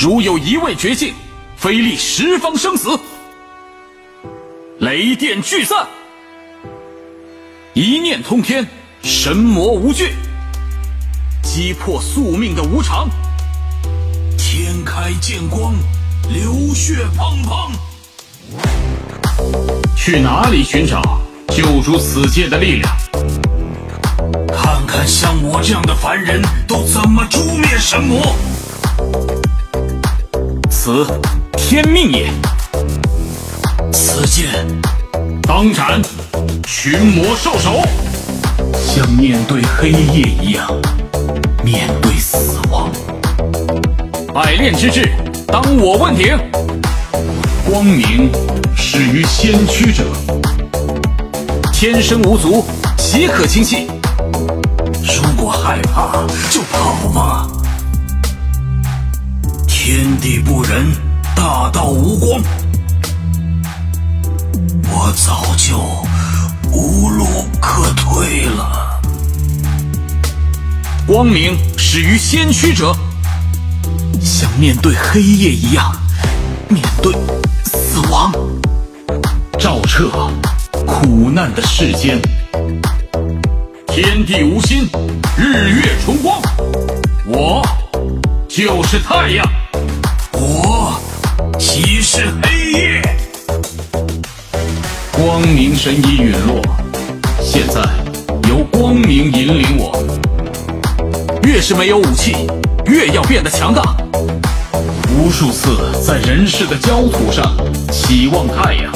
如有一位绝境，非立十方生死。雷电聚散，一念通天，神魔无惧，击破宿命的无常。天开见光，流血滂滂。去哪里寻找救赎此界的力量？看看像我这样的凡人都怎么诛灭神魔。天命也。此剑当斩，群魔兽首，像面对黑夜一样面对死亡。百炼之志，当我问鼎。光明始于先驱者，天生无足，岂可轻弃？如果害怕，就跑吧。天地不仁，大道无光，我早就无路可退了。光明始于先驱者，像面对黑夜一样面对死亡，照彻苦难的世间。天地无心，日月重光，我就是太阳。是黑夜，光明神已陨落，现在由光明引领我。越是没有武器，越要变得强大。无数次在人世的焦土上期望太阳，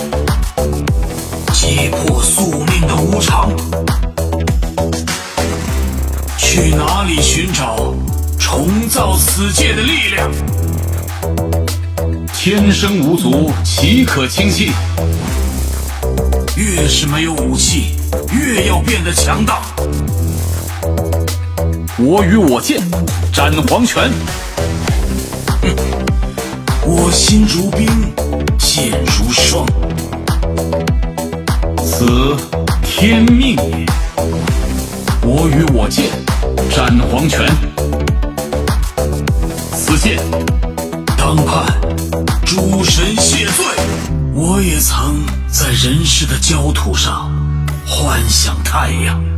击破宿命的无常。去哪里寻找重造此界的力量？天生无足，岂可轻弃？越是没有武器，越要变得强大。我与我剑，斩黄泉。我心如冰，剑如霜。此天命也。我与我剑，斩黄泉。此剑当判诸神谢罪。我也曾在人世的焦土上幻想太阳。